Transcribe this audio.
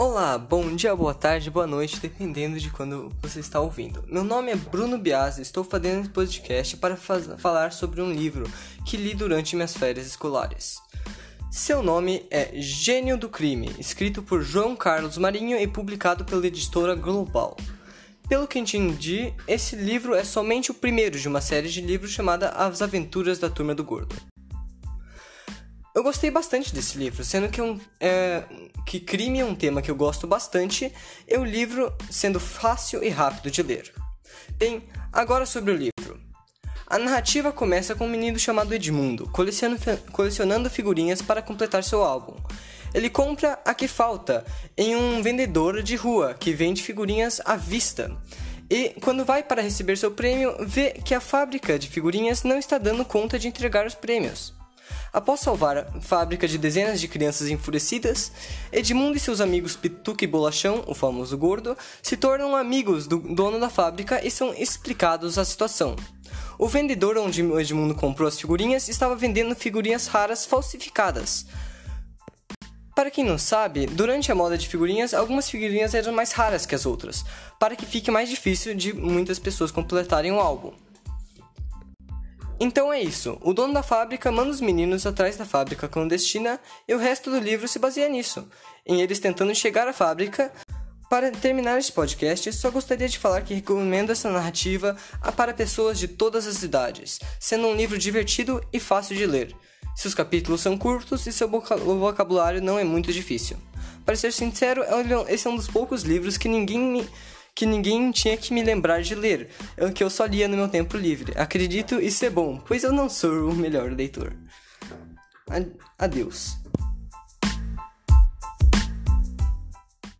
Olá, bom dia, boa tarde, boa noite, dependendo de quando você está ouvindo. Meu nome é Bruno Biasi e estou fazendo esse podcast para falar sobre um livro que li durante minhas férias escolares. Seu nome é Gênio do Crime, escrito por João Carlos Marinho e publicado pela editora Global. Pelo que entendi, esse livro é somente o primeiro de uma série de livros chamada As Aventuras da Turma do Gordo. Eu gostei bastante desse livro, sendo que, um, é, que crime é um tema que eu gosto bastante, e o livro sendo fácil e rápido de ler. Bem, agora sobre o livro. A narrativa começa com um menino chamado Edmundo, colecionando figurinhas para completar seu álbum. Ele compra a que falta em um vendedor de rua que vende figurinhas à vista. E quando vai para receber seu prêmio, vê que a fábrica de figurinhas não está dando conta de entregar os prêmios. Após salvar a fábrica de dezenas de crianças enfurecidas, Edmundo e seus amigos Pituca e Bolachão, o famoso gordo, se tornam amigos do dono da fábrica e são explicados a situação. O vendedor onde Edmundo comprou as figurinhas estava vendendo figurinhas raras falsificadas. Para quem não sabe, durante a moda de figurinhas, algumas figurinhas eram mais raras que as outras, para que fique mais difícil de muitas pessoas completarem o álbum. Então é isso. O dono da fábrica manda os meninos atrás da fábrica clandestina e o resto do livro se baseia nisso, em eles tentando chegar à fábrica. Para terminar este podcast, só gostaria de falar que recomendo essa narrativa para pessoas de todas as idades, sendo um livro divertido e fácil de ler. Seus capítulos são curtos e seu vocabulário não é muito difícil. Para ser sincero, é esse é um dos poucos livros que ninguém me que ninguém tinha que me lembrar de ler, é que eu só lia no meu tempo livre. Acredito isso é bom, pois eu não sou o melhor leitor. Adeus.